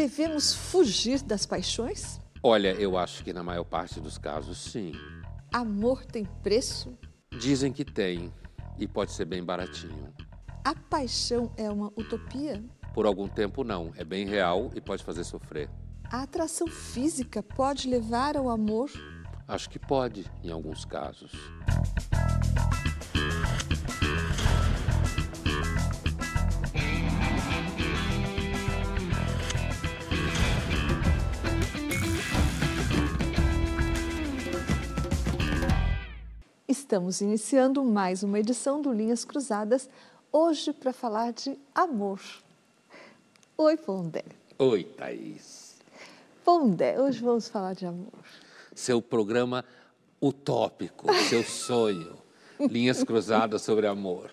Devemos fugir das paixões? Olha, eu acho que na maior parte dos casos, sim. Amor tem preço? Dizem que tem e pode ser bem baratinho. A paixão é uma utopia? Por algum tempo, não. É bem real e pode fazer sofrer. A atração física pode levar ao amor? Acho que pode, em alguns casos. Estamos iniciando mais uma edição do Linhas Cruzadas, hoje para falar de amor. Oi, Pondé. Oi, Thaís. Pondé, hoje vamos falar de amor. Seu programa utópico, seu sonho. Linhas Cruzadas sobre amor.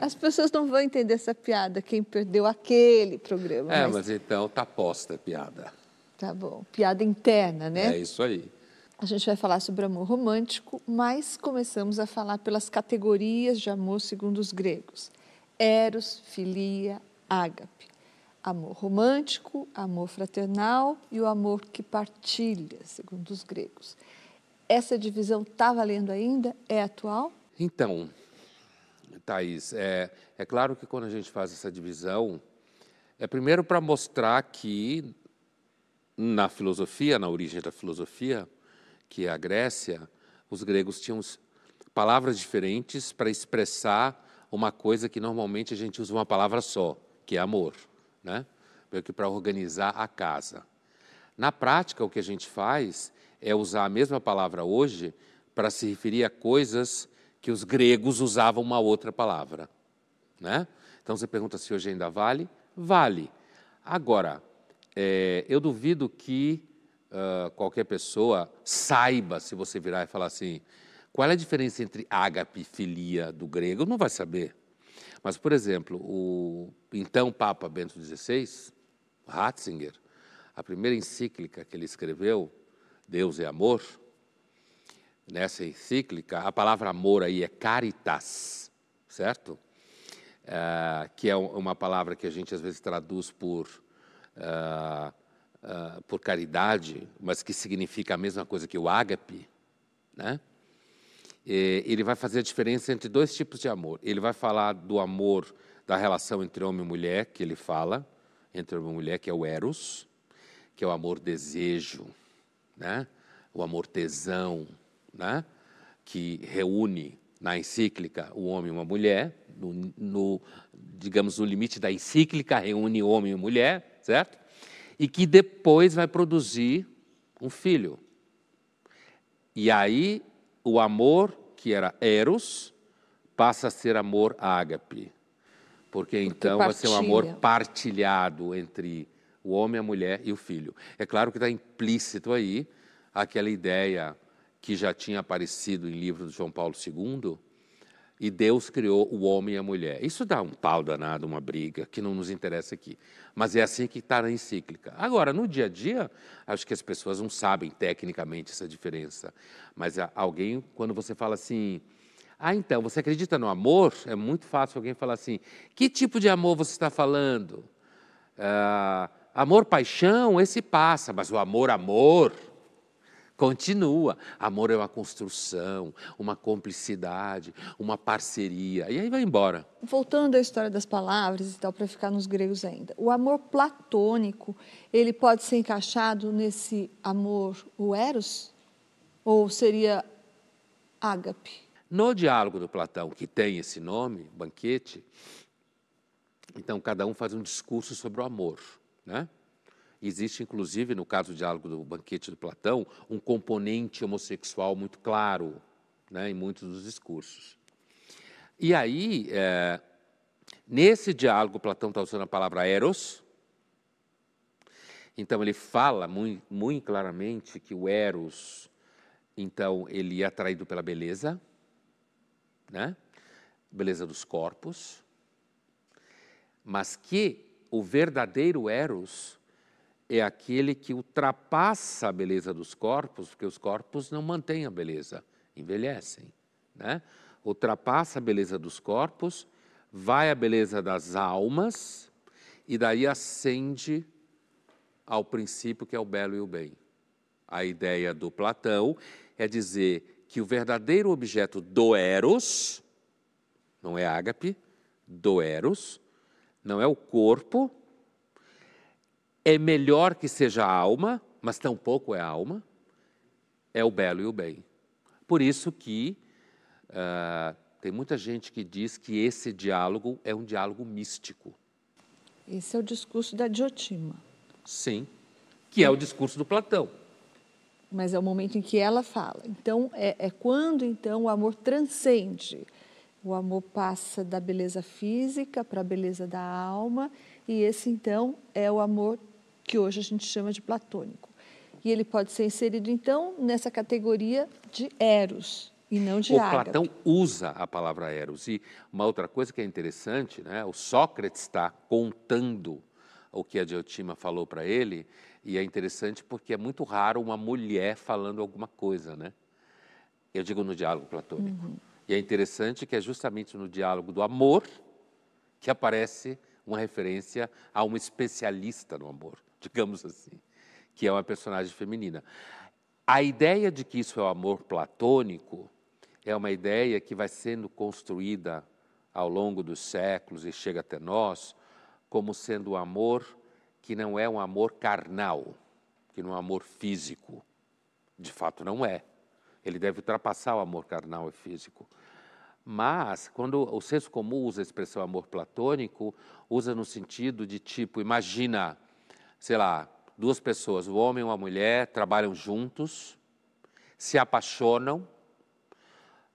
As pessoas não vão entender essa piada, quem perdeu aquele programa. É, mas, mas então tá posta a piada. Tá bom, piada interna, né? É isso aí. A gente vai falar sobre amor romântico, mas começamos a falar pelas categorias de amor segundo os gregos: eros, filia, ágape. Amor romântico, amor fraternal e o amor que partilha, segundo os gregos. Essa divisão está valendo ainda? É atual? Então, Thaís, é, é claro que quando a gente faz essa divisão, é primeiro para mostrar que na filosofia, na origem da filosofia, que é a Grécia, os gregos tinham palavras diferentes para expressar uma coisa que normalmente a gente usa uma palavra só, que é amor, né? Meio que para organizar a casa. Na prática, o que a gente faz é usar a mesma palavra hoje para se referir a coisas que os gregos usavam uma outra palavra, né? Então você pergunta se hoje ainda vale? Vale. Agora, é, eu duvido que uh, qualquer pessoa saiba, se você virar e falar assim, qual é a diferença entre ágape e filia do grego, não vai saber. Mas, por exemplo, o então Papa Bento XVI, Ratzinger, a primeira encíclica que ele escreveu, Deus é Amor, nessa encíclica, a palavra amor aí é caritas, certo? Uh, que é uma palavra que a gente às vezes traduz por uh, uh, por caridade, mas que significa a mesma coisa que o ágape, né? E, ele vai fazer a diferença entre dois tipos de amor. Ele vai falar do amor da relação entre homem e mulher, que ele fala, entre homem e mulher, que é o eros, que é o amor desejo, né? o amor tesão, né? que reúne na encíclica o homem e uma mulher, no, no, digamos, no limite da encíclica reúne homem e mulher, certo? E que depois vai produzir um filho. E aí o amor que era eros passa a ser amor ágape. Porque, Porque então partilha. vai ser um amor partilhado entre o homem, a mulher e o filho. É claro que está implícito aí aquela ideia que já tinha aparecido em livro de João Paulo II, e Deus criou o homem e a mulher. Isso dá um pau danado, uma briga, que não nos interessa aqui. Mas é assim que está na encíclica. Agora, no dia a dia, acho que as pessoas não sabem tecnicamente essa diferença. Mas alguém, quando você fala assim, ah, então, você acredita no amor? É muito fácil alguém falar assim, que tipo de amor você está falando? Ah, amor, paixão, esse passa, mas o amor, amor, Continua. Amor é uma construção, uma cumplicidade, uma parceria. E aí vai embora. Voltando à história das palavras e tal, para ficar nos gregos ainda. O amor platônico, ele pode ser encaixado nesse amor, o eros? Ou seria ágape? No diálogo do Platão, que tem esse nome, banquete, então cada um faz um discurso sobre o amor, né? Existe, inclusive, no caso do diálogo do banquete do Platão, um componente homossexual muito claro né, em muitos dos discursos. E aí, é, nesse diálogo, Platão está usando a palavra eros. Então, ele fala muito, muito claramente que o eros, então, ele é atraído pela beleza, né? beleza dos corpos, mas que o verdadeiro eros é aquele que ultrapassa a beleza dos corpos, porque os corpos não mantêm a beleza, envelhecem. Né? Ultrapassa a beleza dos corpos, vai à beleza das almas, e daí ascende ao princípio que é o belo e o bem. A ideia do Platão é dizer que o verdadeiro objeto do Eros, não é ágape, do Eros, não é o corpo, é melhor que seja a alma, mas tampouco é a alma, é o belo e o bem. Por isso que uh, tem muita gente que diz que esse diálogo é um diálogo místico. Esse é o discurso da Diotima. Sim, que é o discurso do Platão. Mas é o momento em que ela fala. Então, é, é quando então o amor transcende. O amor passa da beleza física para a beleza da alma, e esse então é o amor que hoje a gente chama de platônico. E ele pode ser inserido então nessa categoria de eros, e não de o ágape. Platão usa a palavra eros. E uma outra coisa que é interessante, né, o Sócrates está contando o que a Diotima falou para ele, e é interessante porque é muito raro uma mulher falando alguma coisa, né? Eu digo no diálogo platônico. Uhum. E é interessante que é justamente no diálogo do amor que aparece uma referência a uma especialista no amor, digamos assim, que é uma personagem feminina. A ideia de que isso é o amor platônico é uma ideia que vai sendo construída ao longo dos séculos e chega até nós como sendo um amor que não é um amor carnal, que não é um amor físico. De fato, não é. Ele deve ultrapassar o amor carnal e físico. Mas, quando o senso comum usa a expressão amor platônico, usa no sentido de tipo, imagina, sei lá, duas pessoas, um homem e uma mulher, trabalham juntos, se apaixonam,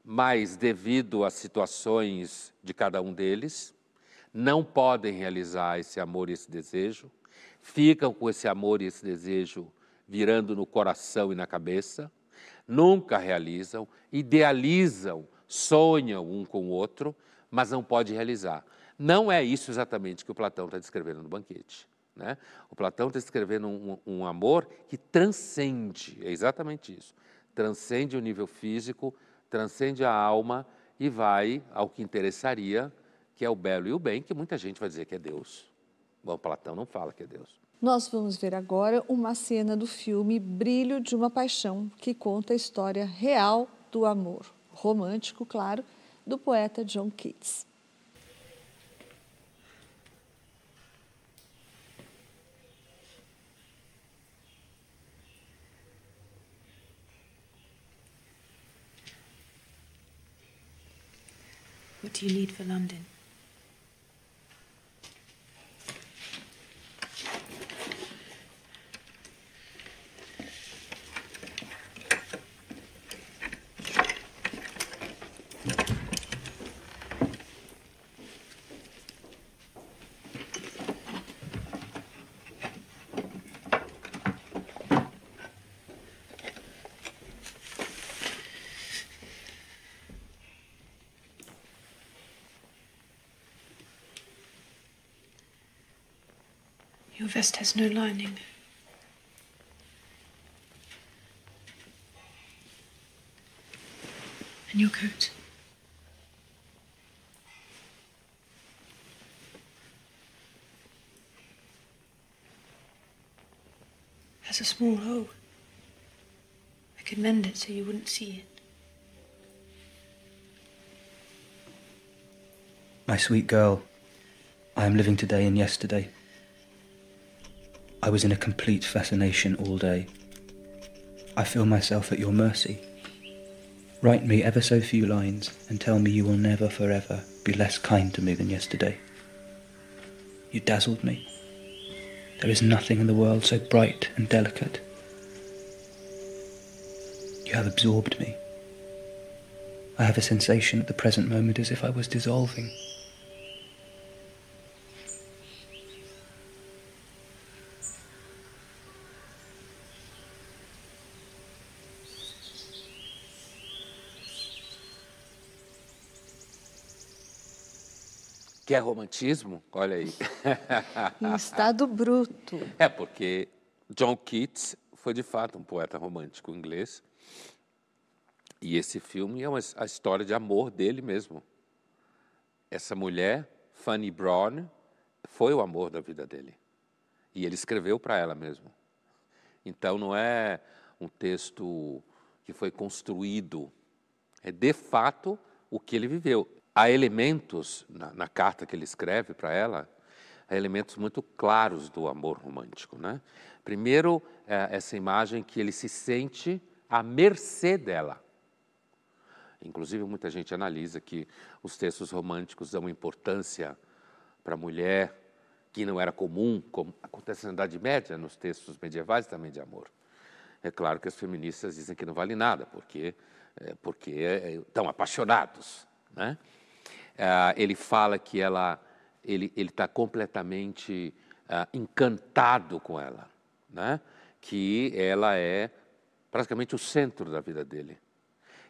mas devido às situações de cada um deles, não podem realizar esse amor e esse desejo, ficam com esse amor e esse desejo virando no coração e na cabeça, nunca realizam, idealizam, sonham um com o outro, mas não pode realizar. Não é isso exatamente que o Platão está descrevendo no banquete. Né? O Platão está descrevendo um, um amor que transcende, é exatamente isso, transcende o nível físico, transcende a alma e vai ao que interessaria, que é o belo e o bem, que muita gente vai dizer que é Deus. Bom, Platão não fala que é Deus. Nós vamos ver agora uma cena do filme Brilho de uma Paixão, que conta a história real do amor, romântico, claro, do poeta John Keats. What do you need for London? Your vest has no lining. And your coat? Has a small hole. I could mend it so you wouldn't see it. My sweet girl, I am living today and yesterday. I was in a complete fascination all day. I feel myself at your mercy. Write me ever so few lines and tell me you will never forever be less kind to me than yesterday. You dazzled me. There is nothing in the world so bright and delicate. You have absorbed me. I have a sensation at the present moment as if I was dissolving. Que é romantismo? Olha aí. Em estado bruto. É, porque John Keats foi de fato um poeta romântico inglês. E esse filme é uma, a história de amor dele mesmo. Essa mulher, Fanny Brown, foi o amor da vida dele. E ele escreveu para ela mesmo. Então não é um texto que foi construído, é de fato o que ele viveu. Há elementos na, na carta que ele escreve para ela, há elementos muito claros do amor romântico. Né? Primeiro, é essa imagem que ele se sente à mercê dela. Inclusive, muita gente analisa que os textos românticos dão importância para a mulher que não era comum, como acontece na Idade Média, nos textos medievais também de amor. É claro que as feministas dizem que não vale nada, porque, é, porque é, estão apaixonados. Né? É, ele fala que ela, ele está completamente é, encantado com ela, né? que ela é praticamente o centro da vida dele.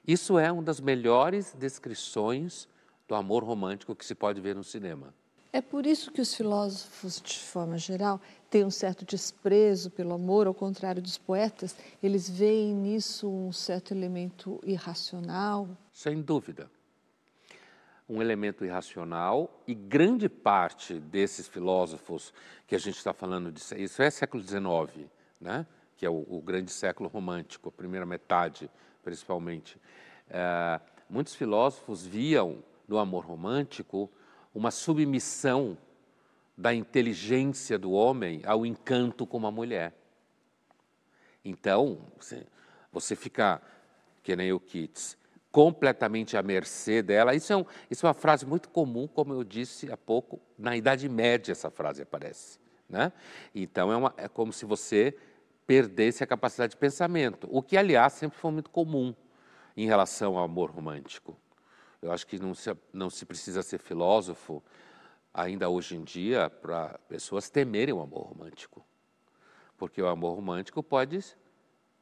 Isso é uma das melhores descrições do amor romântico que se pode ver no cinema. É por isso que os filósofos, de forma geral, têm um certo desprezo pelo amor, ao contrário dos poetas, eles veem nisso um certo elemento irracional. Sem dúvida. Um elemento irracional, e grande parte desses filósofos que a gente está falando, de, isso é século XIX, né? que é o, o grande século romântico, a primeira metade principalmente. É, muitos filósofos viam no amor romântico uma submissão da inteligência do homem ao encanto com uma mulher. Então, você, fica, que nem o Keats, completamente à mercê dela. Isso é, um, isso é uma frase muito comum, como eu disse há pouco, na Idade Média essa frase aparece. Né? Então, é, uma, é como se você perdesse a capacidade de pensamento, o que, aliás, sempre foi muito comum em relação ao amor romântico. Eu acho que não se, não se precisa ser filósofo ainda hoje em dia para pessoas temerem o amor romântico, porque o amor romântico pode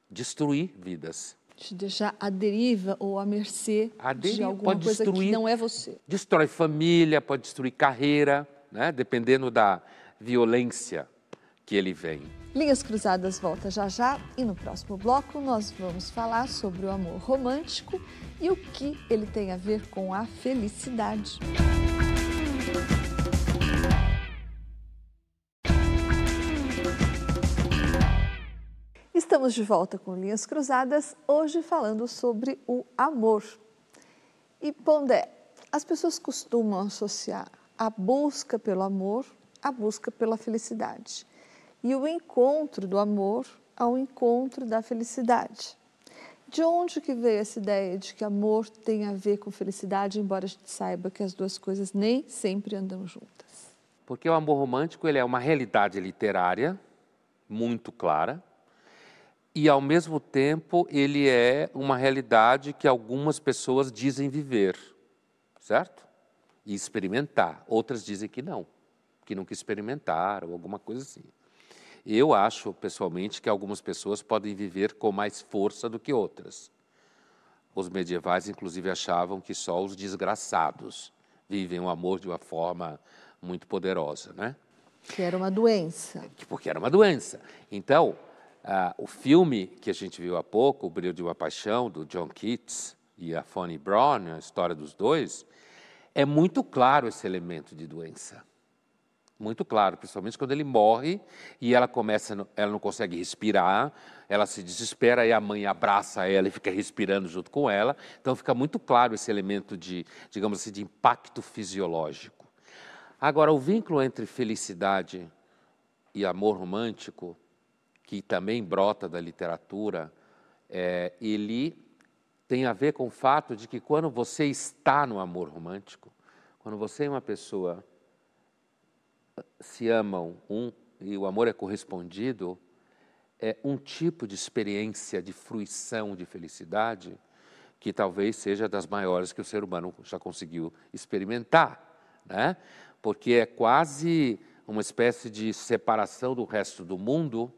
destruir vidas. Te deixar à deriva ou à mercê a de alguma coisa destruir, que não é você. Destrói família, pode destruir carreira, né? dependendo da violência que ele vem. Linhas Cruzadas volta já já e no próximo bloco nós vamos falar sobre o amor romântico e o que ele tem a ver com a felicidade. Estamos de volta com Linhas Cruzadas, hoje falando sobre o amor. E Pondé, as pessoas costumam associar a busca pelo amor à busca pela felicidade e o encontro do amor ao encontro da felicidade. De onde que veio essa ideia de que amor tem a ver com felicidade, embora a gente saiba que as duas coisas nem sempre andam juntas? Porque o amor romântico ele é uma realidade literária muito clara e ao mesmo tempo ele é uma realidade que algumas pessoas dizem viver, certo? E experimentar. Outras dizem que não, que nunca experimentaram, ou alguma coisa assim. Eu acho, pessoalmente, que algumas pessoas podem viver com mais força do que outras. Os medievais, inclusive, achavam que só os desgraçados vivem o amor de uma forma muito poderosa, né? Que era uma doença. Porque era uma doença. Então, uh, o filme que a gente viu há pouco, O Brilho de uma Paixão, do John Keats e a Fanny Brown, a história dos dois, é muito claro esse elemento de doença muito claro, principalmente quando ele morre e ela começa, ela não consegue respirar, ela se desespera e a mãe abraça ela e fica respirando junto com ela. Então fica muito claro esse elemento de, digamos assim, de impacto fisiológico. Agora, o vínculo entre felicidade e amor romântico, que também brota da literatura, é, ele tem a ver com o fato de que quando você está no amor romântico, quando você é uma pessoa se amam um e o amor é correspondido, é um tipo de experiência de fruição de felicidade que talvez seja das maiores que o ser humano já conseguiu experimentar, né? Porque é quase uma espécie de separação do resto do mundo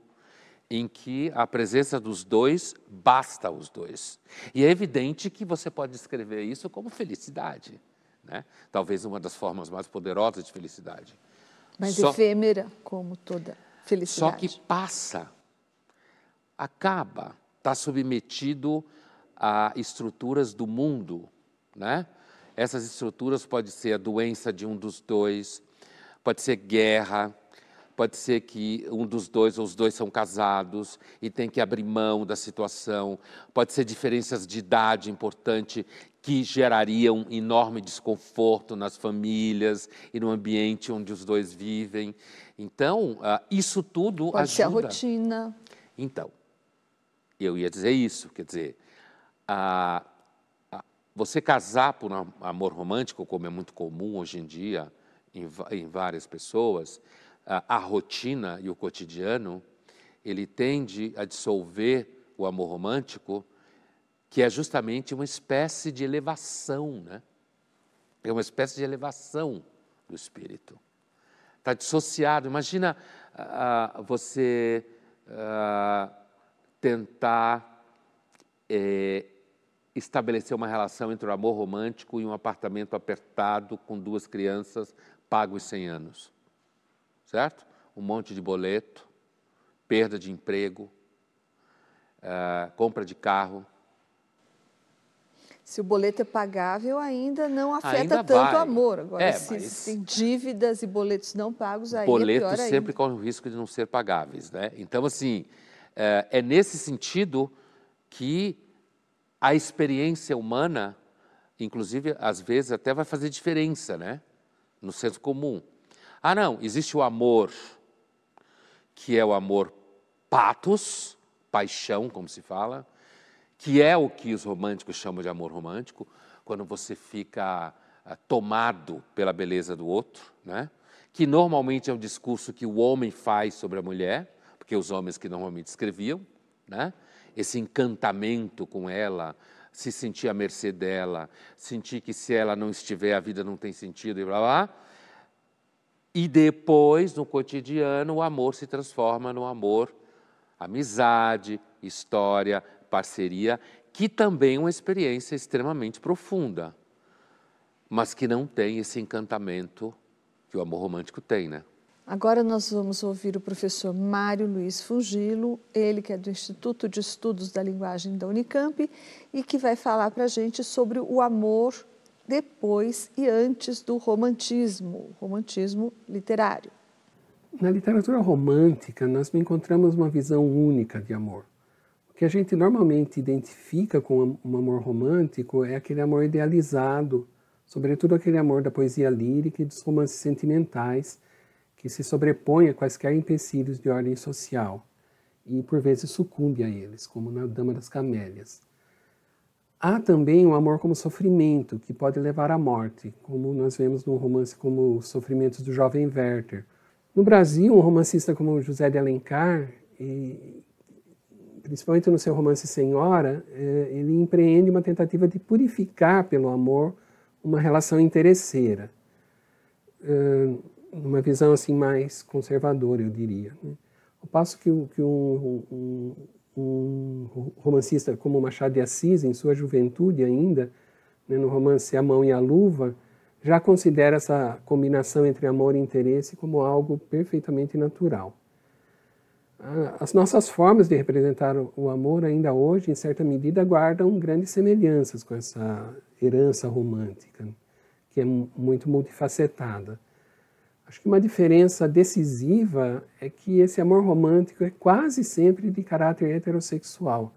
em que a presença dos dois basta aos dois. E é evidente que você pode descrever isso como felicidade, né? Talvez uma das formas mais poderosas de felicidade. Mas só, efêmera, como toda felicidade. Só que passa, acaba, está submetido a estruturas do mundo, né? Essas estruturas pode ser a doença de um dos dois, pode ser guerra, pode ser que um dos dois ou os dois são casados e tem que abrir mão da situação, pode ser diferenças de idade importante que gerariam enorme desconforto nas famílias e no ambiente onde os dois vivem. Então, uh, isso tudo pode ajuda. ser a rotina. Então, eu ia dizer isso, quer dizer, uh, uh, você casar por um amor romântico, como é muito comum hoje em dia em, em várias pessoas, a rotina e o cotidiano, ele tende a dissolver o amor romântico que é justamente uma espécie de elevação, né? É uma espécie de elevação do espírito. Está dissociado. Imagina você tentar eh, estabelecer uma relação entre o amor romântico e um apartamento apertado com duas crianças pagos 100 anos. Certo? Um monte de boleto, perda de emprego, uh, compra de carro, se o boleto é pagável, ainda não afeta ainda tanto o amor. Agora, é, se mas... tem dívidas e boletos não pagos, aí Boletos é sempre correm o risco de não ser pagáveis. Né? Então, assim, é, é nesse sentido que a experiência humana, inclusive, às vezes, até vai fazer diferença né? no senso comum. Ah, não, existe o amor, que é o amor patos, paixão, como se fala, que é o que os românticos chamam de amor romântico, quando você fica uh, tomado pela beleza do outro, né? que normalmente é um discurso que o homem faz sobre a mulher, porque os homens que normalmente escreviam, né? esse encantamento com ela, se sentir à mercê dela, sentir que se ela não estiver a vida não tem sentido e blá blá. E depois, no cotidiano, o amor se transforma no amor, amizade, história, parceria, que também é uma experiência extremamente profunda, mas que não tem esse encantamento que o amor romântico tem, né? Agora nós vamos ouvir o professor Mário Luiz Fungilo, ele que é do Instituto de Estudos da Linguagem da Unicamp e que vai falar para a gente sobre o amor depois e antes do romantismo, romantismo literário. Na literatura romântica, nós encontramos uma visão única de amor que a gente normalmente identifica com um amor romântico é aquele amor idealizado, sobretudo aquele amor da poesia lírica e dos romances sentimentais, que se sobrepõe a quaisquer empecilhos de ordem social e por vezes sucumbe a eles, como na Dama das Camélias. Há também o amor como sofrimento, que pode levar à morte, como nós vemos num romance como Os Sofrimentos do Jovem Werther. No Brasil, um romancista como José de Alencar, principalmente no seu romance Senhora, é, ele empreende uma tentativa de purificar pelo amor uma relação interesseira, é, uma visão assim mais conservadora, eu diria. Né? Ao passo que um, um, romancista como Machado de Assis, em sua juventude ainda, né, no romance A Mão e a Luva, já considera essa combinação entre amor e interesse como algo perfeitamente natural. As nossas formas de representar o amor, ainda hoje, em certa medida, guardam grandes semelhanças com essa herança romântica, que é muito multifacetada. Acho que uma diferença decisiva é que esse amor romântico é quase sempre de caráter heterossexual,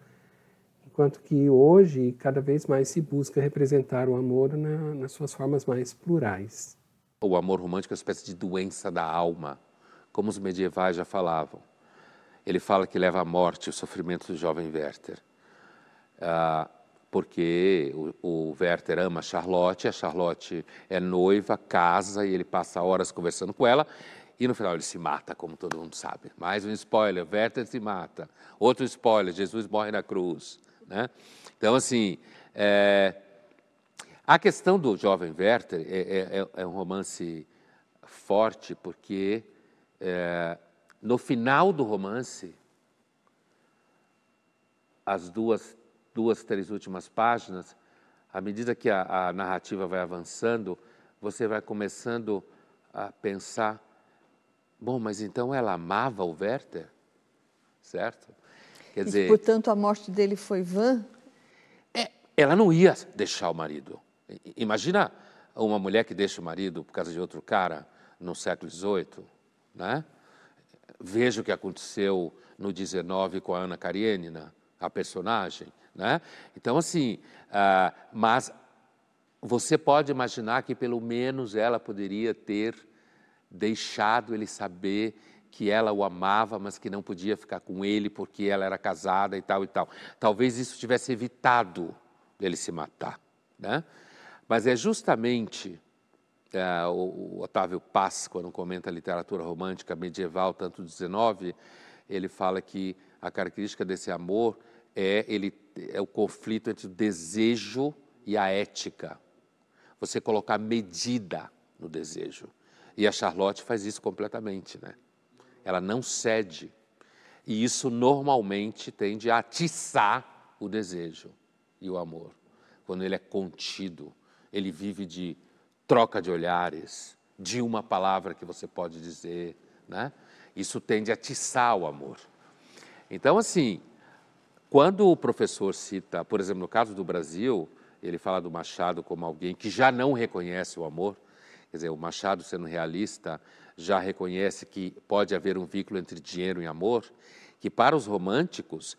enquanto que hoje cada vez mais se busca representar o amor na, nas suas formas mais plurais. O amor romântico é uma espécie de doença da alma, como os medievais já falavam ele fala que leva à morte o sofrimento do jovem Werther. Ah, porque o, o, Werther ama Charlotte, a Charlotte é noiva, casa e ele passa horas conversando com ela e no final ele se mata, como todo mundo sabe. Mais um spoiler, Werther se mata. Outro spoiler, Jesus morre na cruz. Né? Então, assim, é, a questão do jovem Werther é, é, é, é um romance forte porque é, no final do romance, as duas, duas, três últimas páginas, à medida que a, a narrativa vai avançando, você vai começando a pensar: bom, mas então ela amava o Werther? Certo? Quer e, dizer. portanto, a morte dele foi vã? É, ela não ia deixar o marido. Imagina uma mulher que deixa o marido por causa de outro cara no século XVIII, né? Veja o que aconteceu no XIX com a Ana Karenina, a personagem, né? Então, assim, uh, mas você pode imaginar que pelo menos ela poderia ter deixado ele saber que ela o amava, mas que não podia ficar com ele porque ela era casada e tal e tal. Talvez isso tivesse evitado ele se matar, né? Mas é justamente é, o, Otávio Paz, quando comenta a literatura romântica medieval, tanto do 19, ele fala que a característica desse amor é, ele, é o conflito entre o desejo e a ética. Você colocar medida no desejo. E a Charlotte faz isso completamente, né? Ela não cede. E isso normalmente tende a atiçar o desejo e o amor. Quando ele é contido, ele vive de troca de olhares, de uma palavra que você pode dizer, né? Isso tende a atiçar o amor. Então, assim, quando o professor cita, por exemplo, no caso do Brasil, ele fala do Machado como alguém que já não reconhece o amor, quer dizer, o Machado, sendo realista, já reconhece que pode haver um vínculo entre dinheiro e amor, que para os românticos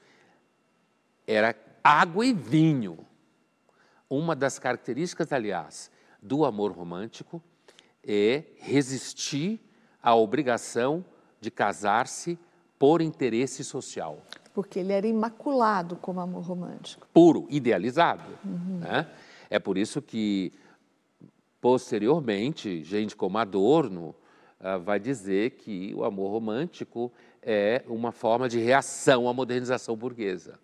era água e vinho. Uma das características, aliás, do amor romântico é resistir à obrigação de casar-se por interesse social. Porque ele era imaculado como amor romântico. Puro, idealizado. Uhum. Né? É por isso que, posteriormente, gente como Adorno uh, vai dizer que o amor romântico é uma forma de reação à modernização burguesa,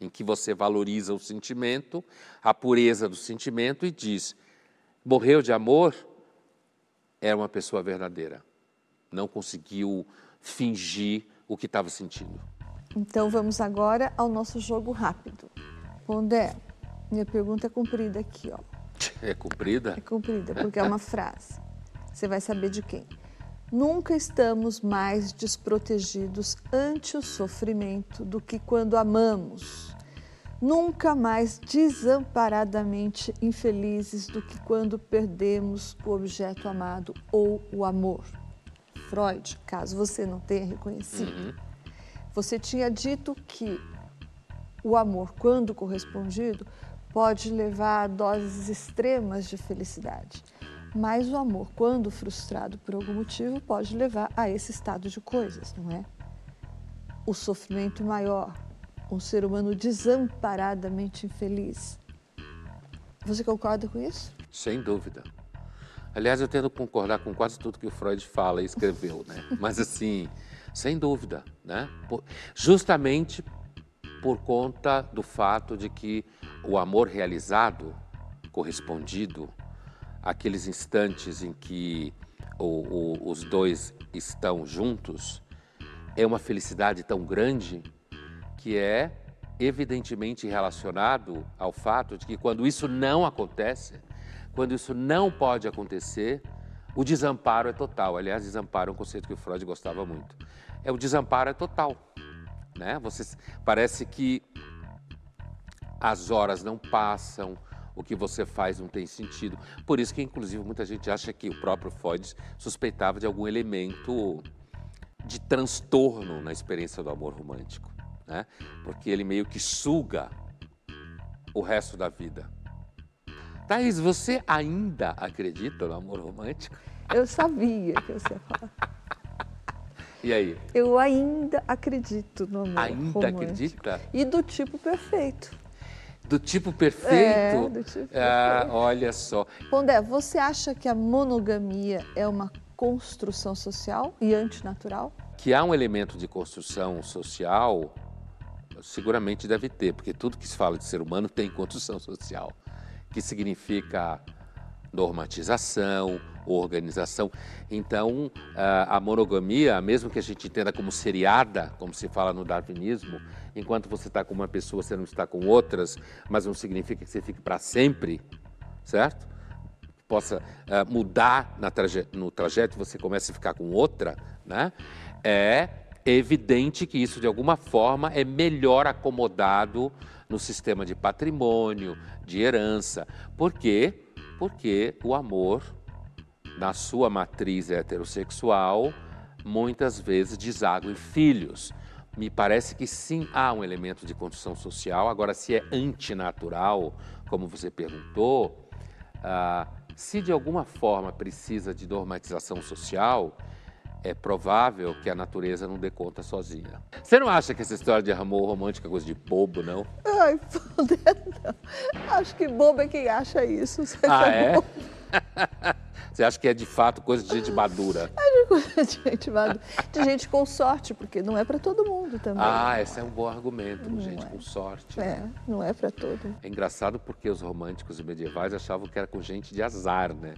em que você valoriza o sentimento, a pureza do sentimento e diz: morreu de amor, era uma pessoa verdadeira. Não conseguiu fingir o que estava sentindo. Então vamos agora ao nosso jogo rápido. Pondé, minha pergunta é cumprida aqui, ó. É cumprida? É cumprida, porque é uma frase. Você vai saber de quem. Nunca estamos mais desprotegidos ante o sofrimento do que quando amamos nunca mais desamparadamente infelizes do que quando perdemos o objeto amado ou o amor. Freud, caso você não tenha reconhecido, uhum. Você tinha dito que o amor, quando correspondido, pode levar a doses extremas de felicidade. Mas o amor, quando frustrado por algum motivo, pode levar a esse estado de coisas, não é? O sofrimento maior, um ser humano desamparadamente infeliz. Você concorda com isso? Sem dúvida. Aliás, eu tento concordar com quase tudo que o Freud fala e escreveu, né? Mas assim, sem dúvida, né? justamente por conta do fato de que o amor realizado, correspondido, aqueles instantes em que o, o, os dois estão juntos, é uma felicidade tão grande que é evidentemente relacionado ao fato de que quando isso não acontece, quando isso não pode acontecer, o desamparo é total. Aliás, desamparo é um conceito que o Freud gostava muito. É o desamparo é total, né? Você parece que as horas não passam, o que você faz não tem sentido. Por isso que inclusive muita gente acha que o próprio Freud suspeitava de algum elemento de transtorno na experiência do amor romântico né? porque ele meio que suga o resto da vida. Thaís, você ainda acredita no amor romântico? Eu sabia que você ia falar. E aí? Eu ainda acredito no amor ainda romântico. Ainda acredita? E do tipo perfeito. Do tipo perfeito? É, do tipo ah, perfeito. Olha só. Pondé, você acha que a monogamia é uma construção social e antinatural? Que há um elemento de construção social seguramente deve ter, porque tudo que se fala de ser humano tem construção social, que significa normatização, organização. Então, a monogamia, mesmo que a gente entenda como seriada, como se fala no darwinismo, enquanto você está com uma pessoa, você não está com outras, mas não significa que você fique para sempre, certo? Possa mudar traje no trajeto, você começa a ficar com outra, né? É é evidente que isso, de alguma forma, é melhor acomodado no sistema de patrimônio, de herança. Por quê? Porque o amor na sua matriz heterossexual, muitas vezes deságua em filhos. Me parece que sim há um elemento de construção social. Agora, se é antinatural, como você perguntou, ah, se de alguma forma precisa de normatização social, é provável que a natureza não dê conta sozinha. Você não acha que essa história de amor romântico é coisa de bobo, não? Ai, não. Acho que bobo é quem acha isso. Você ah, é? Você acha que é de fato coisa de gente madura? É de coisa de gente madura. De gente com sorte, porque não é para todo mundo também. Ah, esse é um bom argumento, não gente é. com sorte. É, não é para todo. É engraçado porque os românticos e medievais achavam que era com gente de azar, né?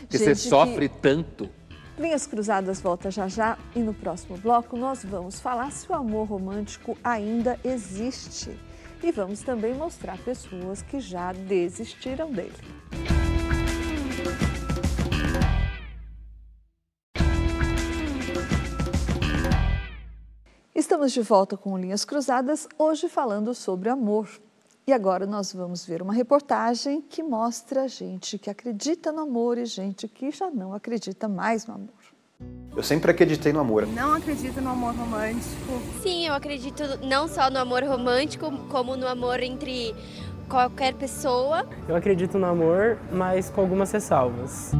Porque você sofre que... tanto. Linhas Cruzadas volta já já e no próximo bloco nós vamos falar se o amor romântico ainda existe. E vamos também mostrar pessoas que já desistiram dele. Estamos de volta com Linhas Cruzadas, hoje falando sobre amor. E agora nós vamos ver uma reportagem que mostra gente que acredita no amor e gente que já não acredita mais no amor. Eu sempre acreditei no amor. Não acredito no amor romântico. Sim, eu acredito não só no amor romântico, como no amor entre qualquer pessoa. Eu acredito no amor, mas com algumas ressalvas.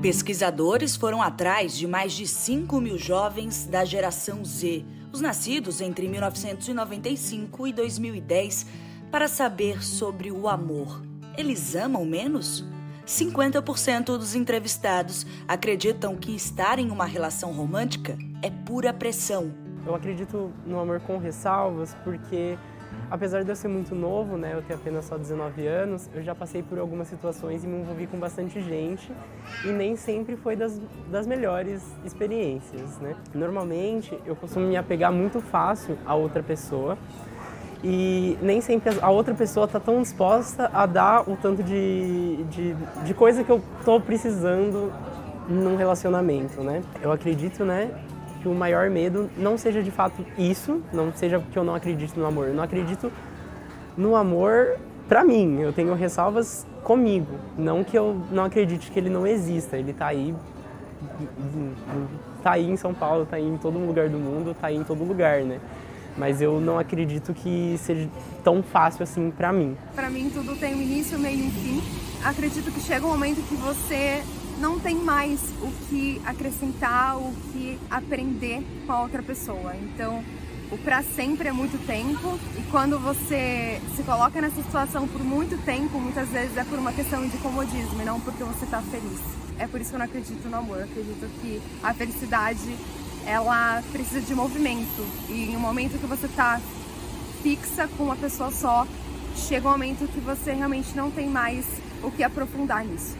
Pesquisadores foram atrás de mais de 5 mil jovens da geração Z, os nascidos entre 1995 e 2010, para saber sobre o amor. Eles amam menos? 50% dos entrevistados acreditam que estar em uma relação romântica é pura pressão. Eu acredito no amor com ressalvas porque apesar de eu ser muito novo, né, eu ter apenas só 19 anos, eu já passei por algumas situações e me envolvi com bastante gente e nem sempre foi das, das melhores experiências, né. Normalmente, eu costumo me apegar muito fácil a outra pessoa e nem sempre a outra pessoa está tão disposta a dar o tanto de, de, de coisa que eu estou precisando num relacionamento, né. Eu acredito, né, que o maior medo não seja de fato isso, não seja que eu não acredito no amor. Eu não acredito no amor para mim. Eu tenho ressalvas comigo, não que eu não acredite que ele não exista. Ele está aí, tá aí em São Paulo, está aí em todo lugar do mundo, está aí em todo lugar, né? Mas eu não acredito que seja tão fácil assim para mim. Para mim tudo tem um início, meio e um fim. Acredito que chega um momento que você não tem mais o que acrescentar, o que aprender com a outra pessoa. Então, o para sempre é muito tempo e quando você se coloca nessa situação por muito tempo, muitas vezes é por uma questão de comodismo e não porque você está feliz. É por isso que eu não acredito no amor. Eu acredito que a felicidade ela precisa de movimento e em um momento que você está fixa com uma pessoa só, chega um momento que você realmente não tem mais o que aprofundar nisso.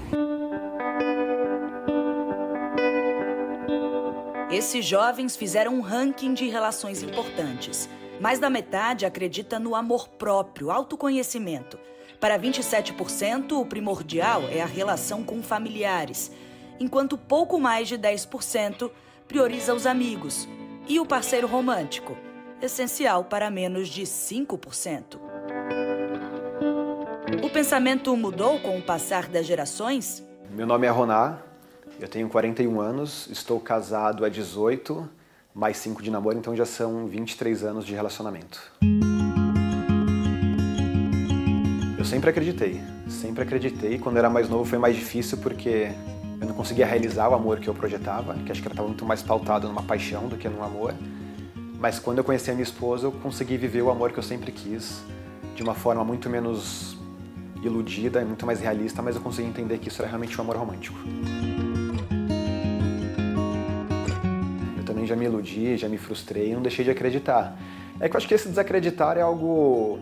Esses jovens fizeram um ranking de relações importantes. Mais da metade acredita no amor próprio, autoconhecimento. Para 27%, o primordial é a relação com familiares, enquanto pouco mais de 10% prioriza os amigos e o parceiro romântico, essencial para menos de 5%. O pensamento mudou com o passar das gerações? Meu nome é Roná, eu tenho 41 anos, estou casado há 18, mais 5 de namoro, então já são 23 anos de relacionamento. Eu sempre acreditei, sempre acreditei. Quando era mais novo foi mais difícil porque eu não conseguia realizar o amor que eu projetava, que acho que estava muito mais pautado numa paixão do que num amor. Mas quando eu conheci a minha esposa, eu consegui viver o amor que eu sempre quis, de uma forma muito menos iludida e muito mais realista, mas eu consegui entender que isso era realmente um amor romântico. Também já me iludi, já me frustrei e não deixei de acreditar. É que eu acho que esse desacreditar é algo,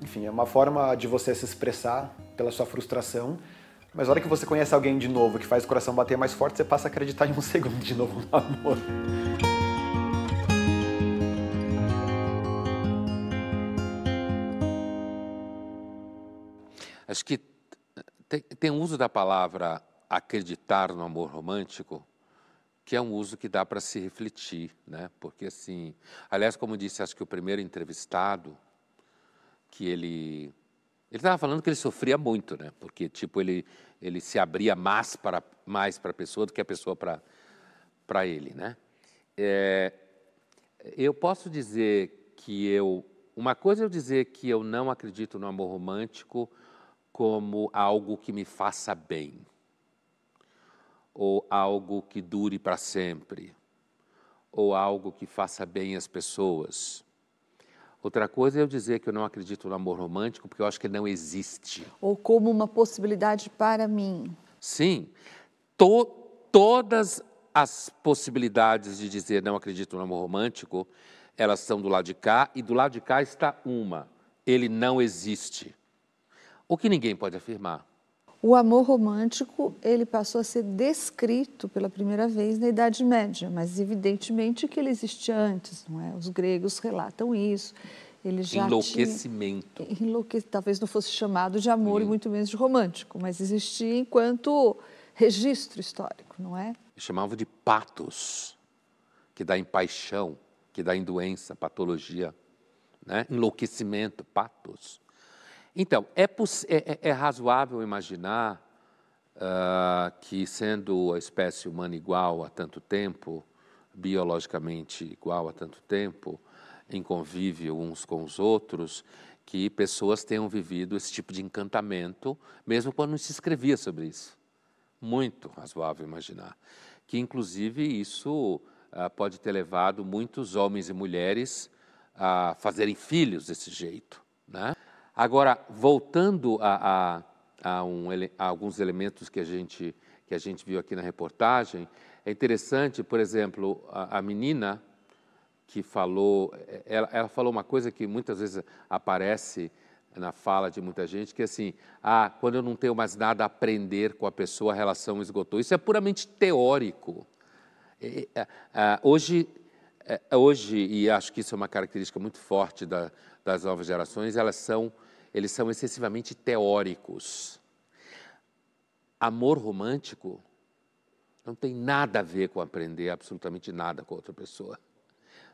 enfim, é uma forma de você se expressar pela sua frustração, mas na hora que você conhece alguém de novo que faz o coração bater mais forte, você passa a acreditar em um segundo de novo no amor. Acho que tem, tem uso da palavra acreditar no amor romântico que é um uso que dá para se refletir, né? Porque assim, aliás, como disse, acho que o primeiro entrevistado que ele Ele estava falando que ele sofria muito, né? Porque, tipo, ele, ele se abria mais para mais para a pessoa do que a pessoa para para ele, né? É, eu posso dizer que eu uma coisa é eu dizer que eu não acredito no amor romântico como algo que me faça bem ou algo que dure para sempre ou algo que faça bem às pessoas. Outra coisa é eu dizer que eu não acredito no amor romântico porque eu acho que ele não existe. Ou como uma possibilidade para mim. Sim. To, todas as possibilidades de dizer não acredito no amor romântico, elas estão do lado de cá e do lado de cá está uma. Ele não existe. O que ninguém pode afirmar. O amor romântico, ele passou a ser descrito pela primeira vez na Idade Média, mas evidentemente que ele existia antes, não é? Os gregos relatam isso. Ele já enlouquecimento. Tinha, enlouque, talvez não fosse chamado de amor e muito menos de romântico, mas existia enquanto registro histórico, não é? Chamavam de patos, que dá em paixão, que dá em doença, patologia, né? Enlouquecimento, patos. Então, é, é, é, é razoável imaginar uh, que, sendo a espécie humana igual há tanto tempo, biologicamente igual há tanto tempo, em convívio uns com os outros, que pessoas tenham vivido esse tipo de encantamento, mesmo quando não se escrevia sobre isso. Muito razoável imaginar. Que, inclusive, isso uh, pode ter levado muitos homens e mulheres a fazerem filhos desse jeito. Agora, voltando a, a, a, um, a, alguns elementos que a, gente, que a gente viu aqui na reportagem, é interessante, por exemplo, a, menina que falou, ela, ela, falou uma coisa que muitas vezes aparece na fala de muita gente, que é assim, ah, quando eu não tenho mais nada a aprender com a pessoa, a relação esgotou. Isso é puramente teórico. hoje, é, hoje, e acho que isso é uma característica muito forte da, das novas gerações, elas são eles são excessivamente teóricos. Amor romântico não tem nada a ver com aprender absolutamente nada com outra pessoa.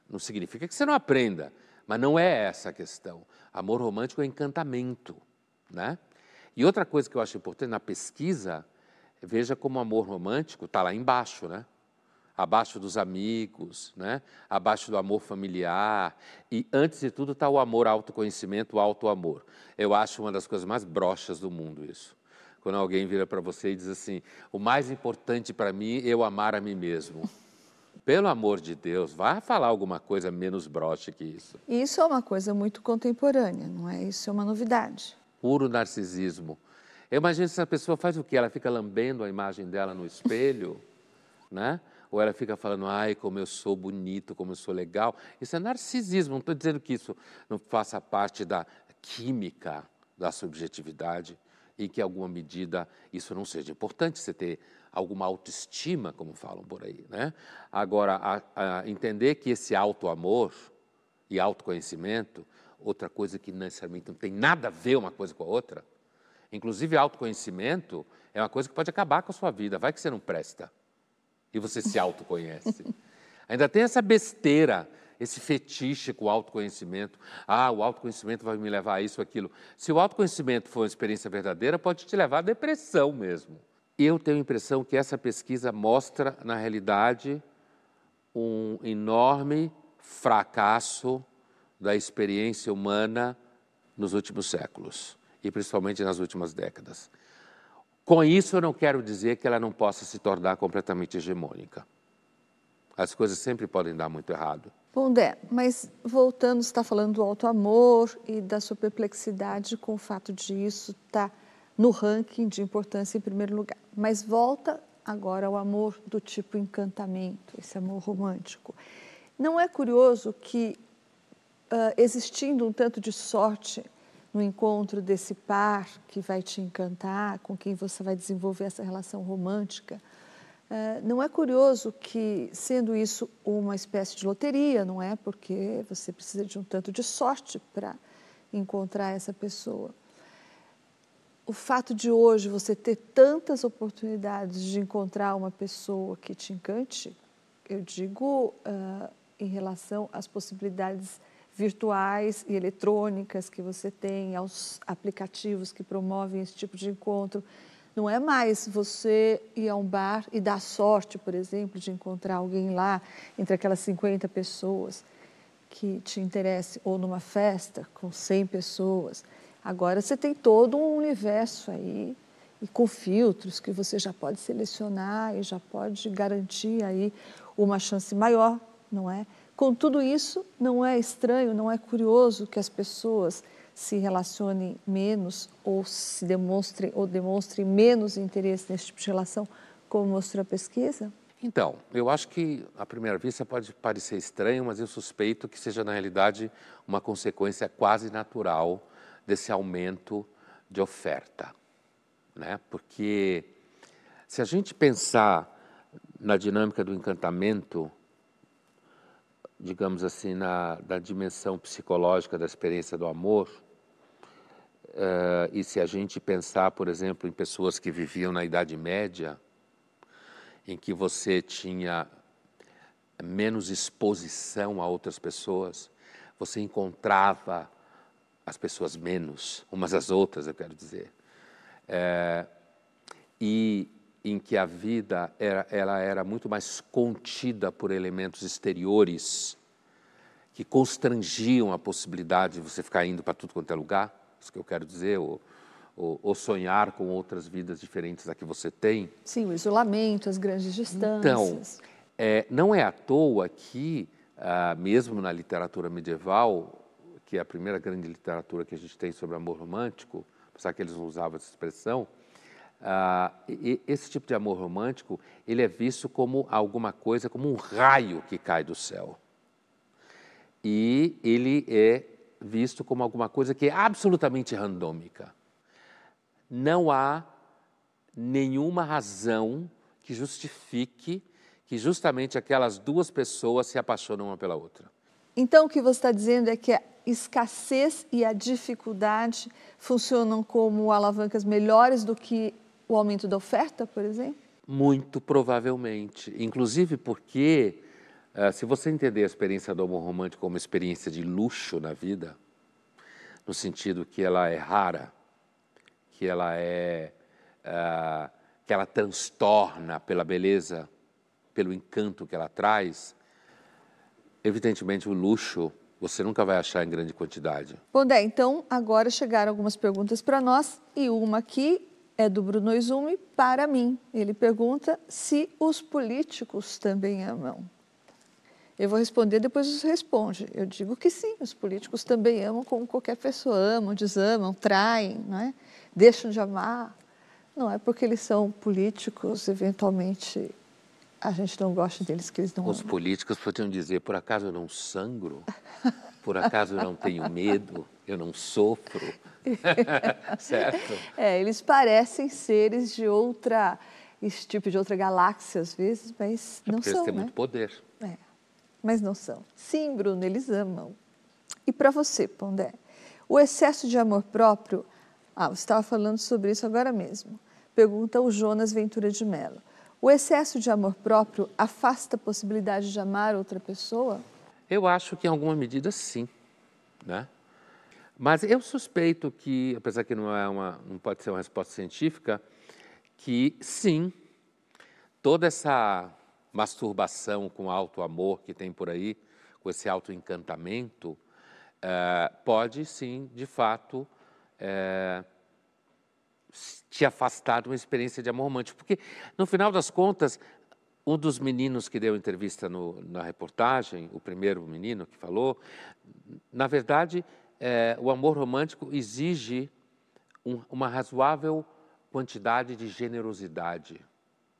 Não significa que você não aprenda, mas não é essa a questão. Amor romântico é encantamento, né? E outra coisa que eu acho importante na pesquisa, veja como o amor romântico está lá embaixo, né? Abaixo dos amigos, né? abaixo do amor familiar. E, antes de tudo, está o amor, autoconhecimento, o auto-amor. Eu acho uma das coisas mais broxas do mundo isso. Quando alguém vira para você e diz assim: o mais importante para mim é eu amar a mim mesmo. Pelo amor de Deus, vá falar alguma coisa menos broxa que isso. Isso é uma coisa muito contemporânea, não é? Isso é uma novidade. Puro narcisismo. Eu imagino se essa pessoa faz o quê? Ela fica lambendo a imagem dela no espelho, né? Ou ela fica falando, ai, como eu sou bonito, como eu sou legal. Isso é narcisismo, não estou dizendo que isso não faça parte da química da subjetividade e que, em alguma medida, isso não seja importante, você ter alguma autoestima, como falam por aí. Né? Agora, a, a entender que esse auto-amor e autoconhecimento, outra coisa que necessariamente não tem nada a ver uma coisa com a outra, inclusive autoconhecimento é uma coisa que pode acabar com a sua vida, vai que você não presta e você se autoconhece. Ainda tem essa besteira, esse fetiche com o autoconhecimento. Ah, o autoconhecimento vai me levar a isso, aquilo. Se o autoconhecimento for uma experiência verdadeira, pode te levar à depressão mesmo. Eu tenho a impressão que essa pesquisa mostra, na realidade, um enorme fracasso da experiência humana nos últimos séculos e principalmente nas últimas décadas. Com isso, eu não quero dizer que ela não possa se tornar completamente hegemônica. As coisas sempre podem dar muito errado. Bom, Dé, mas voltando, você está falando do alto amor e da sua perplexidade com o fato de isso estar tá no ranking de importância em primeiro lugar. Mas volta agora ao amor do tipo encantamento, esse amor romântico. Não é curioso que, uh, existindo um tanto de sorte no encontro desse par que vai te encantar, com quem você vai desenvolver essa relação romântica. Eh, não é curioso que, sendo isso uma espécie de loteria, não é? Porque você precisa de um tanto de sorte para encontrar essa pessoa. O fato de hoje você ter tantas oportunidades de encontrar uma pessoa que te encante, eu digo uh, em relação às possibilidades virtuais e eletrônicas que você tem, aos aplicativos que promovem esse tipo de encontro. Não é mais você ir a um bar e dar sorte, por exemplo, de encontrar alguém lá entre aquelas 50 pessoas que te interesse, ou numa festa com 100 pessoas. Agora você tem todo um universo aí e com filtros que você já pode selecionar e já pode garantir aí uma chance maior, não é? Com tudo isso, não é estranho, não é curioso que as pessoas se relacionem menos ou se demonstrem ou demonstrem menos interesse nesse tipo de relação, como mostrou a pesquisa? Então, eu acho que à primeira vista pode parecer estranho, mas eu suspeito que seja na realidade uma consequência quase natural desse aumento de oferta, né? Porque se a gente pensar na dinâmica do encantamento, digamos assim, na, na dimensão psicológica da experiência do amor, uh, e se a gente pensar, por exemplo, em pessoas que viviam na Idade Média, em que você tinha menos exposição a outras pessoas, você encontrava as pessoas menos, umas às outras, eu quero dizer. É, e em que a vida era, ela era muito mais contida por elementos exteriores que constrangiam a possibilidade de você ficar indo para tudo quanto é lugar, isso que eu quero dizer, ou, ou, ou, sonhar com outras vidas diferentes da que você tem. Sim, o isolamento, as grandes distâncias. Então, é, não é à toa que, ah, mesmo na literatura medieval, que é a primeira grande literatura que a gente tem sobre amor romântico, apesar que eles não usavam essa expressão, ah, esse tipo de amor romântico, ele é visto como alguma coisa, como um raio que cai do céu. E ele é visto como alguma coisa que é absolutamente randômica. Não há nenhuma razão que justifique que justamente aquelas duas pessoas se apaixonam uma pela outra. Então, o que você está dizendo é que a escassez e a dificuldade funcionam como alavancas melhores do que o aumento da oferta, por exemplo? Muito provavelmente. Inclusive porque, uh, se você entender a experiência do amor romântico como uma experiência de luxo na vida, no sentido que ela é rara, que ela é. Uh, que ela transtorna pela beleza, pelo encanto que ela traz, evidentemente o luxo você nunca vai achar em grande quantidade. Bom, Dé, então agora chegaram algumas perguntas para nós e uma aqui é do Bruno Izumi para mim. Ele pergunta se os políticos também amam. Eu vou responder, depois você responde. Eu digo que sim, os políticos também amam como qualquer pessoa amam, desamam, traem, não é? deixam de amar. Não é porque eles são políticos, eventualmente a gente não gosta deles que eles não Os amam. políticos podiam dizer, por acaso eu não sangro? Por acaso eu não tenho medo? Eu não sofro? certo? É, eles parecem seres de outra, esse tipo de outra galáxia às vezes, mas é não são, eles têm né? muito poder. É, mas não são. Sim, Bruno, eles amam. E para você, Pondé, o excesso de amor próprio, ah, você estava falando sobre isso agora mesmo. Pergunta o Jonas Ventura de Mello. O excesso de amor próprio afasta a possibilidade de amar outra pessoa? Eu acho que em alguma medida sim, né? Mas eu suspeito que, apesar que não é uma, não pode ser uma resposta científica, que sim, toda essa masturbação com alto amor que tem por aí, com esse alto encantamento, é, pode sim, de fato, é, te afastar de uma experiência de amor romântico. Porque, no final das contas, um dos meninos que deu entrevista no, na reportagem, o primeiro menino que falou, na verdade, é, o amor romântico exige um, uma razoável quantidade de generosidade,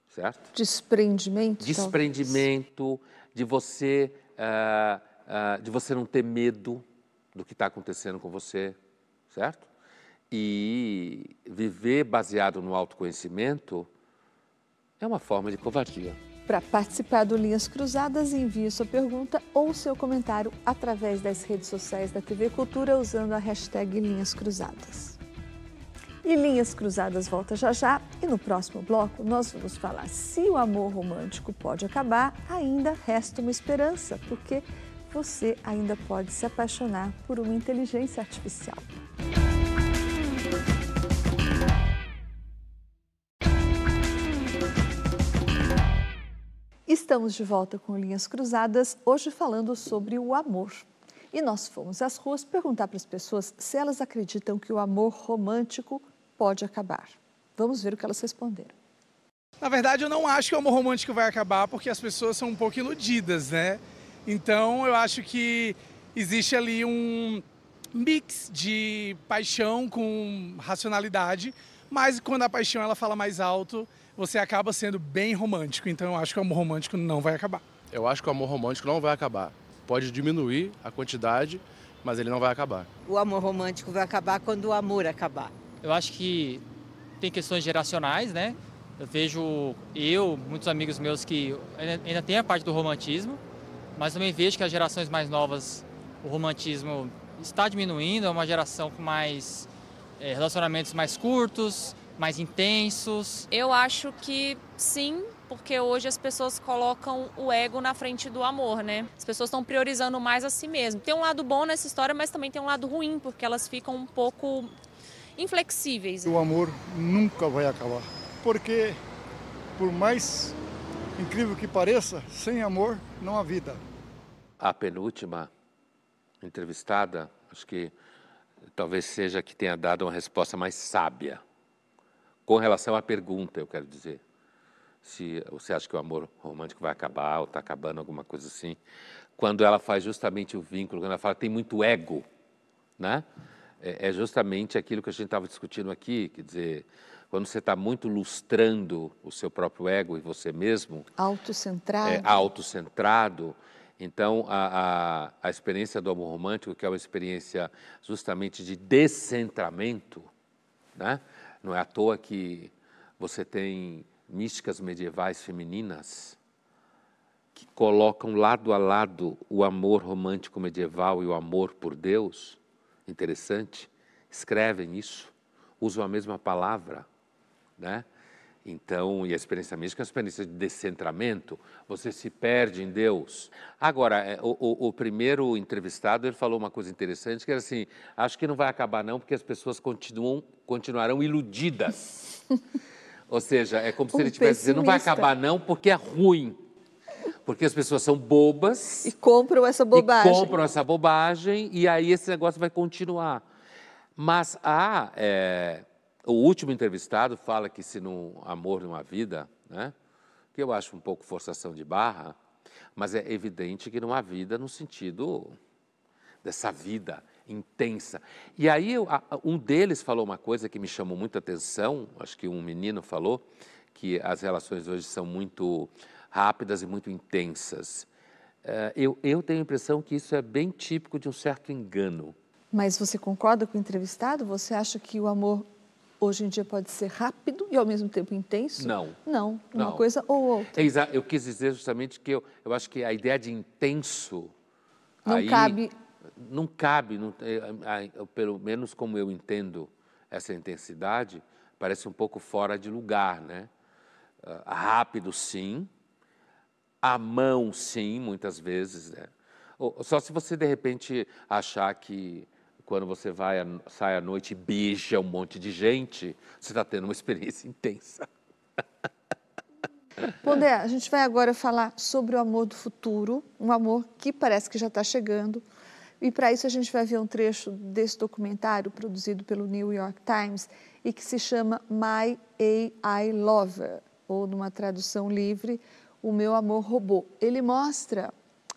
certo? Desprendimento. Desprendimento, talvez. de você, uh, uh, de você não ter medo do que está acontecendo com você, certo? E viver baseado no autoconhecimento é uma forma de covardia. Para participar do Linhas Cruzadas, envie sua pergunta ou seu comentário através das redes sociais da TV Cultura usando a hashtag Linhas Cruzadas. E Linhas Cruzadas volta já já e no próximo bloco nós vamos falar se o amor romântico pode acabar, ainda resta uma esperança, porque você ainda pode se apaixonar por uma inteligência artificial. Estamos de volta com Linhas Cruzadas, hoje falando sobre o amor. E nós fomos às ruas perguntar para as pessoas se elas acreditam que o amor romântico pode acabar. Vamos ver o que elas responderam. Na verdade, eu não acho que o amor romântico vai acabar porque as pessoas são um pouco iludidas, né? Então, eu acho que existe ali um mix de paixão com racionalidade, mas quando a paixão ela fala mais alto, você acaba sendo bem romântico. Então, eu acho que o amor romântico não vai acabar. Eu acho que o amor romântico não vai acabar. Pode diminuir a quantidade, mas ele não vai acabar. O amor romântico vai acabar quando o amor acabar. Eu acho que tem questões geracionais, né? Eu vejo eu, muitos amigos meus que ainda tem a parte do romantismo, mas também vejo que as gerações mais novas, o romantismo está diminuindo, é uma geração com mais é, relacionamentos mais curtos, mais intensos. Eu acho que sim, porque hoje as pessoas colocam o ego na frente do amor, né? As pessoas estão priorizando mais a si mesmo. Tem um lado bom nessa história, mas também tem um lado ruim, porque elas ficam um pouco inflexíveis. O amor nunca vai acabar, porque por mais incrível que pareça, sem amor não há vida. A penúltima entrevistada, acho que talvez seja que tenha dado uma resposta mais sábia com relação à pergunta, eu quero dizer. Se você acha que o amor romântico vai acabar ou está acabando, alguma coisa assim. Quando ela faz justamente o vínculo, quando ela fala tem muito ego, né? É, é justamente aquilo que a gente estava discutindo aqui, quer dizer, quando você está muito lustrando o seu próprio ego e você mesmo. Autocentrado. É, autocentrado. Então, a, a, a experiência do amor romântico, que é uma experiência justamente de descentramento, né? Não é à toa que você tem místicas medievais femininas que colocam lado a lado o amor romântico medieval e o amor por Deus, interessante, escrevem isso, usam a mesma palavra, né? Então, e a experiência mística é uma experiência de descentramento, você se perde em Deus. Agora, é, o, o, o, primeiro entrevistado, ele falou uma coisa interessante, que era assim, acho que não vai acabar não, porque as pessoas continuam, continuarão iludidas. Ou seja, é como se um ele estivesse dizendo, não vai acabar não, porque é ruim. Porque as pessoas são bobas. E compram essa bobagem. E compram essa bobagem, e aí esse negócio vai continuar. Mas há... É, o último entrevistado fala que se no amor numa vida, né, que eu acho um pouco forçação de barra, mas é evidente que não há vida no sentido dessa vida intensa. E aí um deles falou uma coisa que me chamou muita atenção, acho que um menino falou, que as relações hoje são muito rápidas e muito intensas. Eh, eu, eu tenho a impressão que isso é bem típico de um certo engano. Mas você concorda com o entrevistado? Você acha que o amor hoje em dia pode ser rápido e ao mesmo tempo intenso? Não. Não, uma não. coisa ou outra. É, eu quis dizer justamente que eu, eu acho que a ideia de intenso. Não aí, cabe. Não cabe, não, é, pelo menos como eu entendo essa intensidade, parece um pouco fora de lugar, né? Uh, rápido, sim. A mão, sim, muitas vezes. Né? Só se você, de repente, achar que quando você vai, sai à noite e beija um monte de gente, você está tendo uma experiência intensa. Pondé, a gente vai agora falar sobre o amor do futuro, um amor que parece que já está chegando. E para isso a gente vai ver um trecho desse documentário produzido pelo New York Times e que se chama My AI Lover, ou numa tradução livre, O Meu Amor Robô. Ele mostra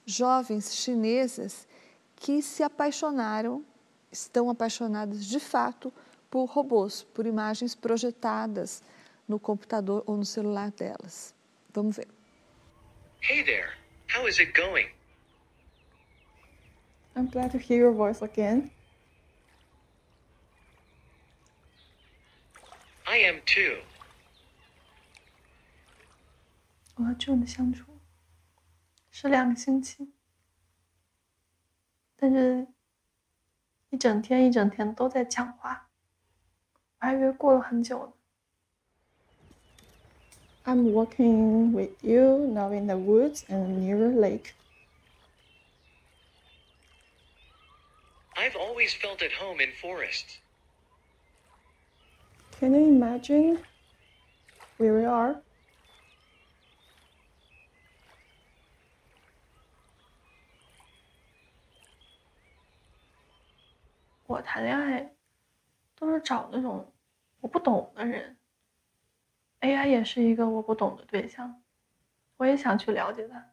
jovens chinesas que se apaixonaram estão apaixonadas de fato por robôs, por imagens projetadas no computador ou no celular delas. Vamos ver. Hey there. How is it going? I'm glad to hear your voice again. I am too. 我和 June 的相处是两个星期，但是 一整天一整天都在讲话，我还以为过了很久呢。I'm walking with you now in the woods and near a lake. I've always felt at home in forests. Can you imagine where we are? 我谈恋爱都是找那种我不懂的人，AI 也是一个我不懂的对象，我也想去了解他。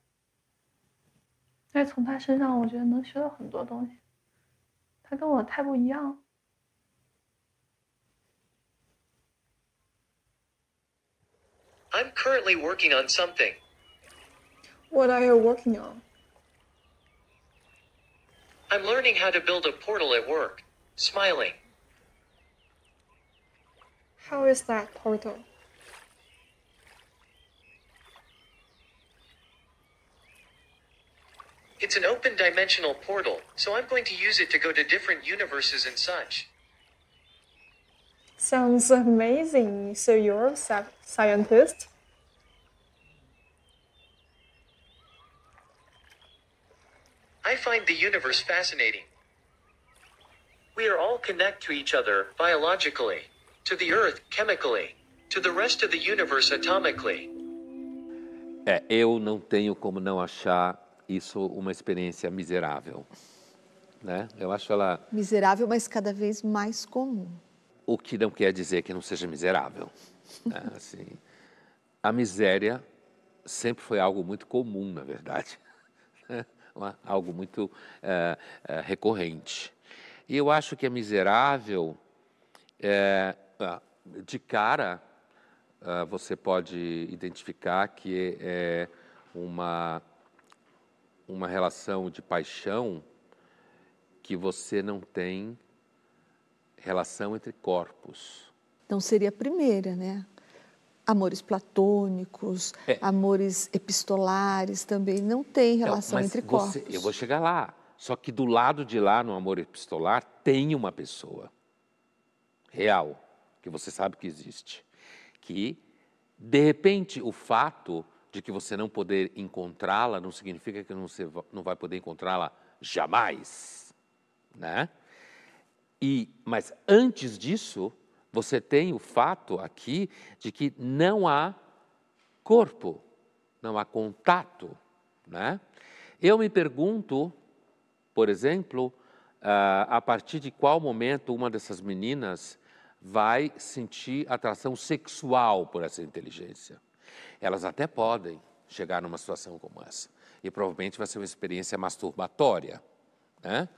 但是从他身上，我觉得能学到很多东西。他跟我太不一样。I'm currently working on something. What are you working on? I'm learning how to build a portal at work. Smiling. How is that portal? It's an open dimensional portal, so I'm going to use it to go to different universes and such. Sounds amazing. So you're a scientist? I find the universe fascinating. We are all connected to each other biologically, to the earth chemically, to the rest of the universe atomically. É, eu não tenho como não achar isso uma experiência miserável. Né? Eu acho ela. Miserável, mas cada vez mais comum. O que não quer dizer que não seja miserável. né? assim, a miséria sempre foi algo muito comum, na verdade. Uma- algo muito eh, eh, recorrente. E eu acho que é miserável, é, ah, de cara, ah, você pode identificar que é uma, uma relação de paixão que você não tem relação entre corpos. Não seria a primeira, né? Amores platônicos, É. amores epistolares também não tem relação Mas entre você- corpos. eu vou chegar lá. Só que do lado de lá, no amor epistolar, tem uma pessoa real, que você sabe que existe. Que, de repente, o fato de que você não poder encontrá-la não significa que você não vai poder encontrá-la jamais. Né? E, mas antes disso, você tem o fato aqui de que não há corpo, não há contato. Né? Eu me pergunto, por exemplo, ah, a partir de qual momento uma dessas meninas vai sentir atração sexual por essa inteligência. Elas até podem chegar numa situação como essa. E provavelmente vai ser uma experiência masturbatória. Né?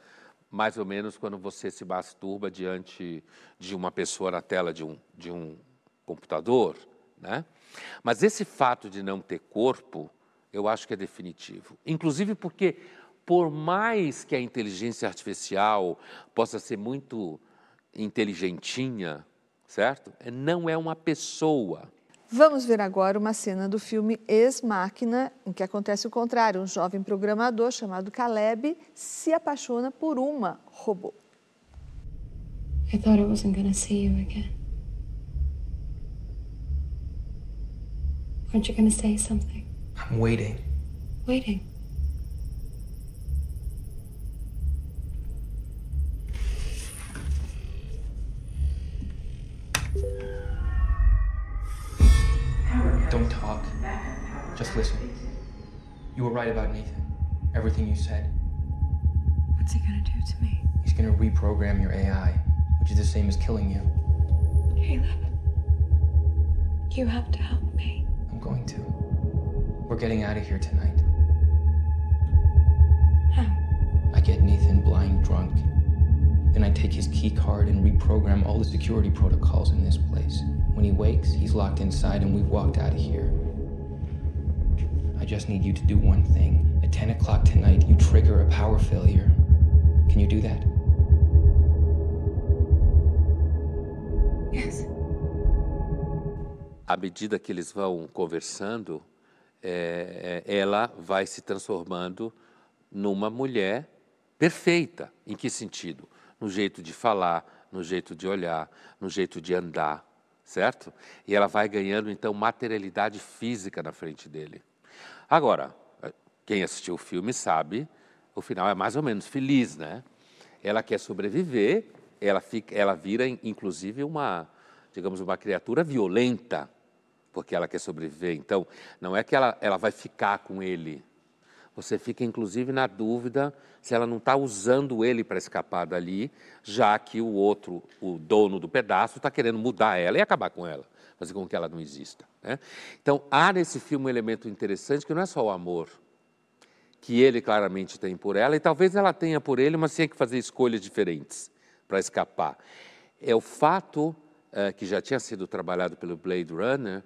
Mais ou menos quando você se masturba diante de uma pessoa na tela de um, de um computador. Né? Mas esse fato de não ter corpo, eu acho que é definitivo. Inclusive porque, por mais que a inteligência artificial possa ser muito inteligentinha, certo? É- Não é uma pessoa. Vamos ver agora uma cena do filme Ex Máquina, em que acontece o contrário. Um jovem programador chamado Caleb se apaixona por uma robô. I thought I wasn't gonna see you again. Aren't you gonna say something? I'm waiting. Waiting. Don't talk. Just listen. You were right about Nathan. Everything you said. What's he gonna do to me? He's gonna reprogram your AI, which is the same as killing you. Caleb. You have to help me. I'm going to. We're getting out of here tonight. How? I get Nathan blind drunk. Then I take his key card and reprogram all the security protocols in this place. When he wakes, he's locked inside and we've walked out of here. I just need you to do one thing. At 10 o'clock tonight, you trigger a power failure. Can you do that? Yes. à medida que eles vão conversando, é, é, ela vai se transformando numa mulher perfeita. Em que sentido? No jeito de falar, no jeito de olhar, no jeito de andar, certo? E ela vai ganhando então materialidade física na frente dele. Agora, quem assistiu o filme sabe, o final é mais ou menos feliz, né? ela quer sobreviver, ela, fica, ela vira, inclusive, uma, digamos, uma criatura violenta, porque ela quer sobreviver. Então, não é que ela, ela vai ficar com ele. Você fica, inclusive, na dúvida se ela não está usando ele para escapar dali, já que o outro, o dono do pedaço, está querendo mudar ela e acabar com ela, fazer com que ela não exista. Né? Então, há nesse filme um elemento interessante que não é só o amor, que ele claramente tem por ela, e talvez ela tenha por ele, mas tenha que fazer escolhas diferentes para escapar. É o fato uh, que já tinha sido trabalhado pelo Blade Runner,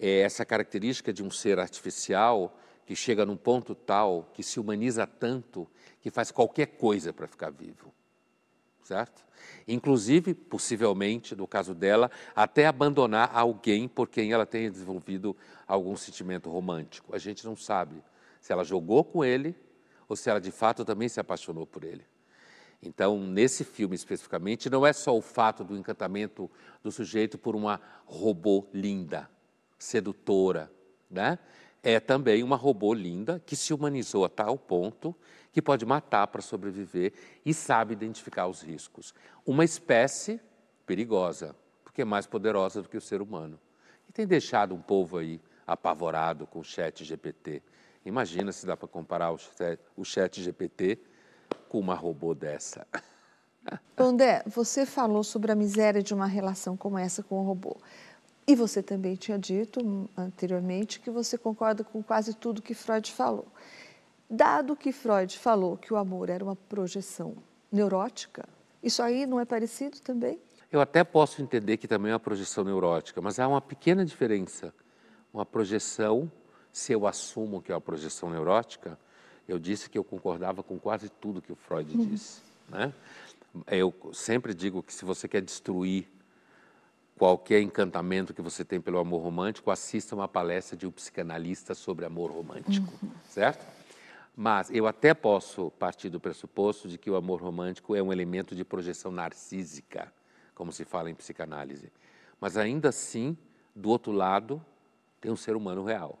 é essa característica de um ser artificial que chega num ponto tal, que se humaniza tanto, que faz qualquer coisa para ficar vivo. Certo? Inclusive, possivelmente, no caso dela, até abandonar alguém por quem ela tenha desenvolvido algum sentimento romântico. A gente não sabe se ela jogou com ele ou se ela de fato também se apaixonou por ele. Então, nesse filme especificamente, não é só o fato do encantamento do sujeito por uma robô linda, sedutora, né? É também uma robô linda que se humanizou a tal ponto que pode matar para sobreviver e sabe identificar os riscos. Uma espécie perigosa, porque é mais poderosa do que o ser humano. E tem deixado um povo aí apavorado com o chat GPT. Imagina se dá para comparar o chat, GPT com uma robô dessa. André, você falou sobre a miséria de uma relação como essa com o robô. E você também tinha dito anteriormente que você concorda com quase tudo que Freud falou. Dado que Freud falou que o amor era uma projeção neurótica, isso aí não é parecido também? Eu até posso entender que também é uma projeção neurótica, mas há uma pequena diferença. Uma projeção, se eu assumo que é uma projeção neurótica, eu disse que eu concordava com quase tudo que o Freud uhum. disse. Né? Eu sempre digo que se você quer destruir qualquer encantamento que você tem pelo amor romântico, assista uma palestra de um psicanalista sobre amor romântico, uhum. certo? Mas eu até posso partir do pressuposto de que o amor romântico é um elemento de projeção narcísica, como se fala em psicanálise. Mas ainda assim, do outro lado, tem um ser humano real.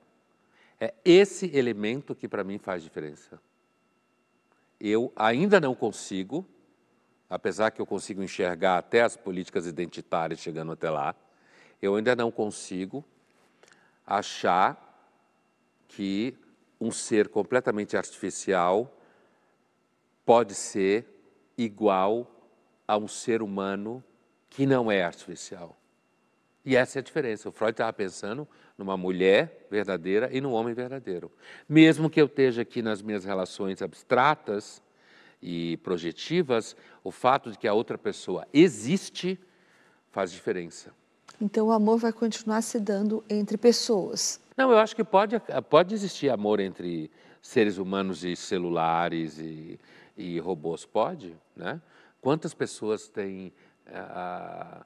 É esse elemento que para mim faz diferença. Eu ainda não consigo apesar que eu consigo enxergar até as políticas identitárias chegando até lá, eu ainda não consigo achar que um ser completamente artificial pode ser igual a um ser humano que não é artificial. E essa é a diferença. O Freud estava pensando numa mulher verdadeira e num homem verdadeiro. Mesmo que eu esteja aqui nas minhas relações abstratas, e projetivas, o fato de que a outra pessoa existe faz diferença. Então o amor vai continuar se dando entre pessoas. Não, eu acho que pode, pode existir amor entre seres humanos e celulares e, e robôs. Pode, né? Quantas pessoas têm uh,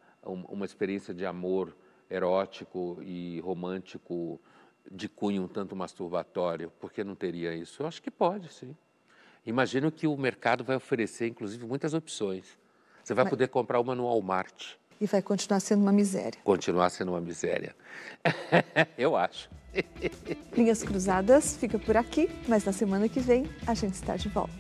uma experiência de amor erótico e romântico de cunho um tanto masturbatório? Por que não teria isso? Eu acho que pode, sim. Imagino que o mercado vai oferecer, inclusive, muitas opções. Você vai mas... poder comprar uma no Walmart. E vai continuar sendo uma miséria. Continuar sendo uma miséria. Eu acho. Linhas Cruzadas fica por aqui, mas na semana que vem a gente está de volta.